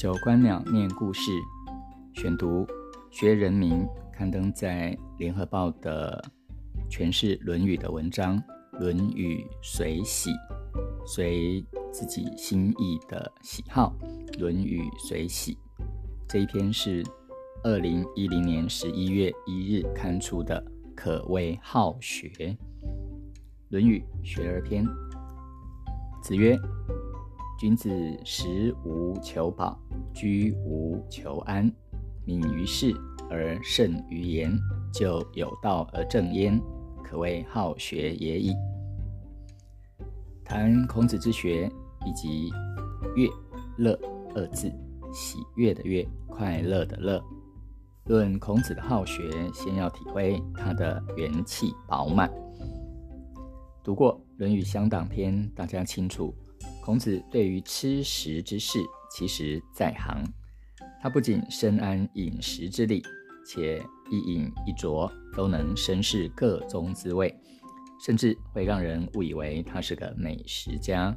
九官鸟念故事选读，学人民刊登在联合报的诠释《论语》的文章《论语随喜》，随自己心意的喜好，《论语随喜》这一篇是二零一零年十一月一日刊出的，可谓好学，《论语学而篇》。子曰。君子食无求饱，居无求安，敏于事而慎于言，就有道而正焉，可谓好学也已。谈孔子之学，以及“乐”“乐”二字，喜悦的“悦”，快乐的“乐”。论孔子的好学，先要体会他的元气饱满。读过《论语乡党篇》，大家清楚。孔子对于吃食之事，其实在行。他不仅深谙饮食之理，且一饮一啄都能深视各宗滋味，甚至会让人误以为他是个美食家。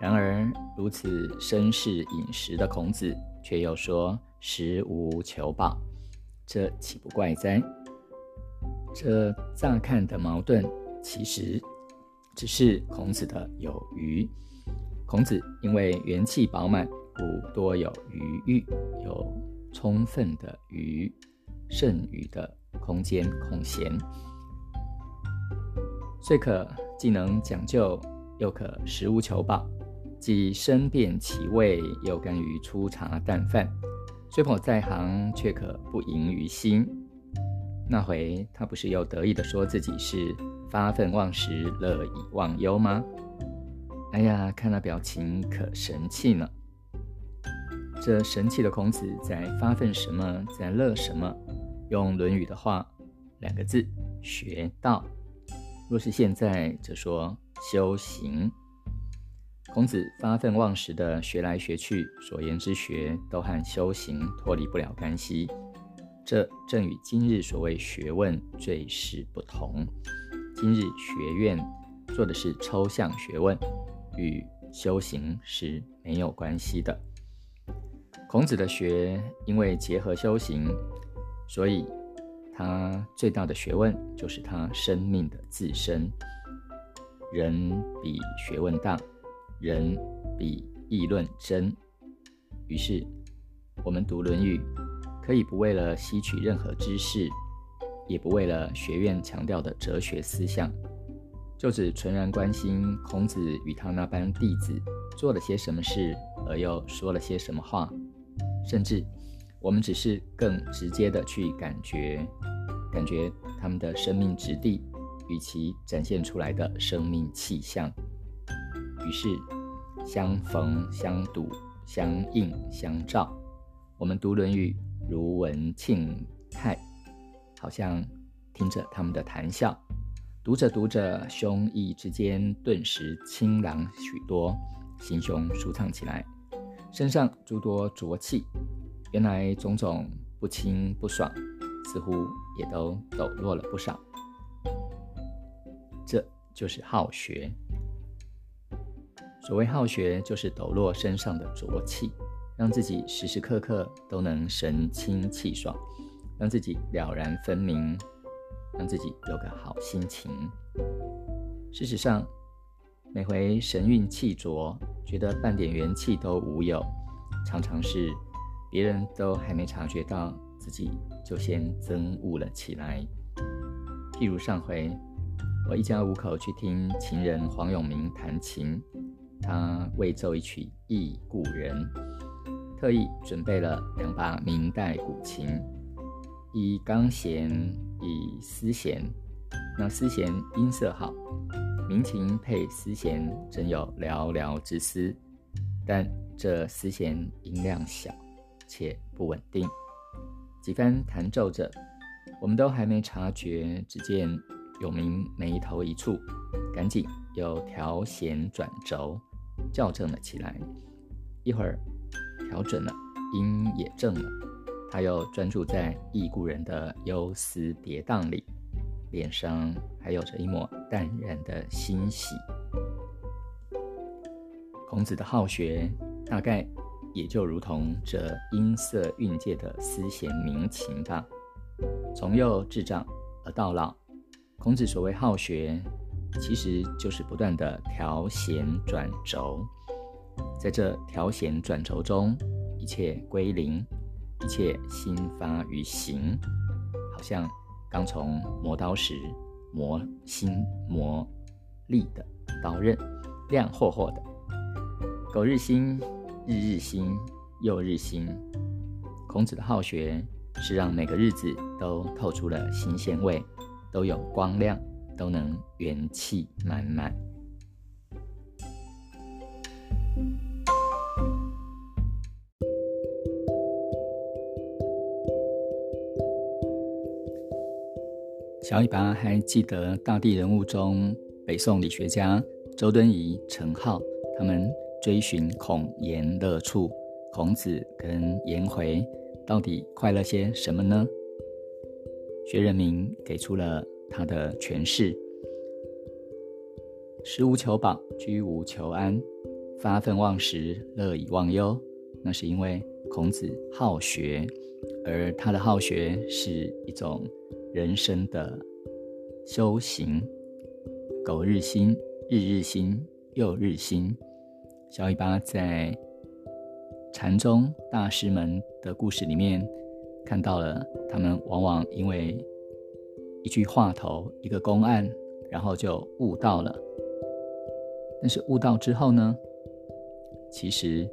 然而，如此深视饮食的孔子，却又说食无求饱，这岂不怪哉？这乍看的矛盾，其实只是孔子的有余。孔子因为元气饱满，故多有余欲，有充分的余剩余的空间空闲，遂可既能讲究，又可食无求饱，既身辨其味，又甘于粗茶淡饭，虽颇在行，却可不盈于心。那回他不是又得意地说自己是发愤忘食，乐以忘忧吗？哎呀，看那表情可神气呢！这神气的孔子在发奋什么，在乐什么？用《论语》的话，两个字：学道。若是现在，则说修行。孔子发愤忘食的学来学去，所言之学，都和修行脱离不了干系。这正与今日所谓学问最是不同。今日学院做的是抽象学问。与修行是没有关系的。孔子的学因为结合修行，所以他最大的学问就是他生命的自身。人比学问大，人比议论真。于是，我们读《论语》，可以不为了吸取任何知识，也不为了学院强调的哲学思想。就只纯然关心孔子与他那班弟子做了些什么事，而又说了些什么话，甚至我们只是更直接的去感觉，感觉他们的生命质地与其展现出来的生命气象。于是相逢相睹相映相照，我们读《论语》如闻庆泰，好像听着他们的谈笑。读着读着，胸臆之间顿时清朗许多，心胸舒畅起来，身上诸多浊气，原来种种不清不爽，似乎也都抖落了不少。这就是好学。所谓好学，就是抖落身上的浊气，让自己时时刻刻都能神清气爽，让自己了然分明。让自己有个好心情。事实上，每回神韵气浊，觉得半点元气都无有，常常是别人都还没察觉到，自己就先憎恶了起来。譬如上回，我一家五口去听琴人黄永明弹琴，他为奏一曲《忆故人》，特意准备了两把明代古琴。以钢弦，以丝弦，那丝弦音色好，鸣琴配丝弦，真有寥寥之思。但这丝弦音量小，且不稳定。几番弹奏着，我们都还没察觉，只见永明眉头一蹙，赶紧又调弦转轴，校正了起来。一会儿调准了，音也正了。他又专注在异故人的忧思跌宕里，脸上还有着一抹淡然的欣喜。孔子的好学，大概也就如同这音色韵界的丝弦鸣琴吧。从幼至长而到老，孔子所谓好学，其实就是不断的调弦转轴。在这调弦转轴中，一切归零，一切心发于行，好像刚从磨刀石磨心磨利的刀刃，亮霍霍的。苟日新，日日新，又日新。孔子的好学是让每个日子都透出了新鲜味，都有光亮，都能元气满满。小尾巴还记得大地人物中，北宋理学家周敦颐、程颢他们追寻孔颜乐处，孔子跟颜回到底快乐些什么呢？薛仁明给出了他的诠释：食无求饱，居无求安，发愤忘食，乐以忘忧。那是因为孔子好学，而他的好学是一种。人生的修行，苟日新，日日新，又日新。小尾巴在禅宗大师们的故事里面看到了，他们往往因为一句话头、一个公案，然后就悟道了。但是悟道之后呢？其实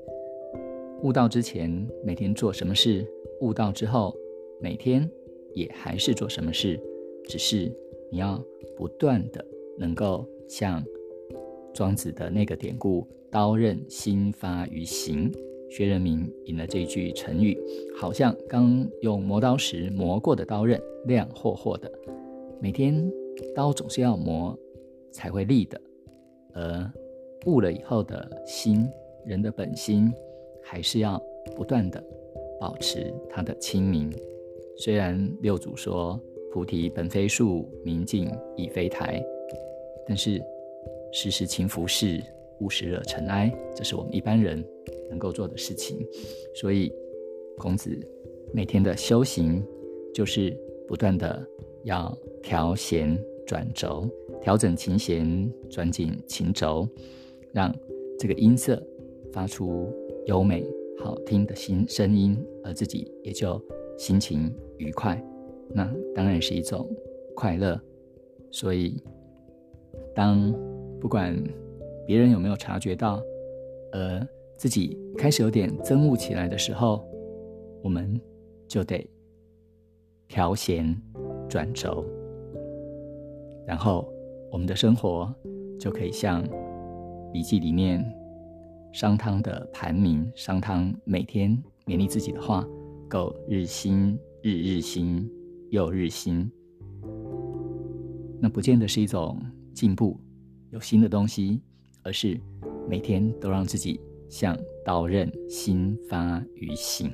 悟道之前每天做什么事？悟道之后每天。也还是做什么事，只是你要不断的能够像庄子的那个典故“刀刃心发于行”，薛仁明引了这句成语，好像刚用磨刀石磨过的刀刃，亮霍霍的。每天刀总是要磨才会利的，而悟了以后的心，人的本心还是要不断的保持它的清明。虽然六祖说菩提本非树，明镜亦非台，但是时时勤拂拭，勿使惹尘埃，这是我们一般人能够做的事情。所以，孔子每天的修行就是不断的要调弦转轴，调整琴弦，转紧琴轴，让这个音色发出优美好听的新声音，而自己也就心情。愉快，那当然是一种快乐。所以，当不管别人有没有察觉到，而自己开始有点憎恶起来的时候，我们就得调弦转轴，然后我们的生活就可以像《笔记》里面商汤的盘铭，商汤每天勉励自己的话：“够日新。”日日新，又日新，那不见得是一种进步，有新的东西，而是每天都让自己像刀刃，新发于行。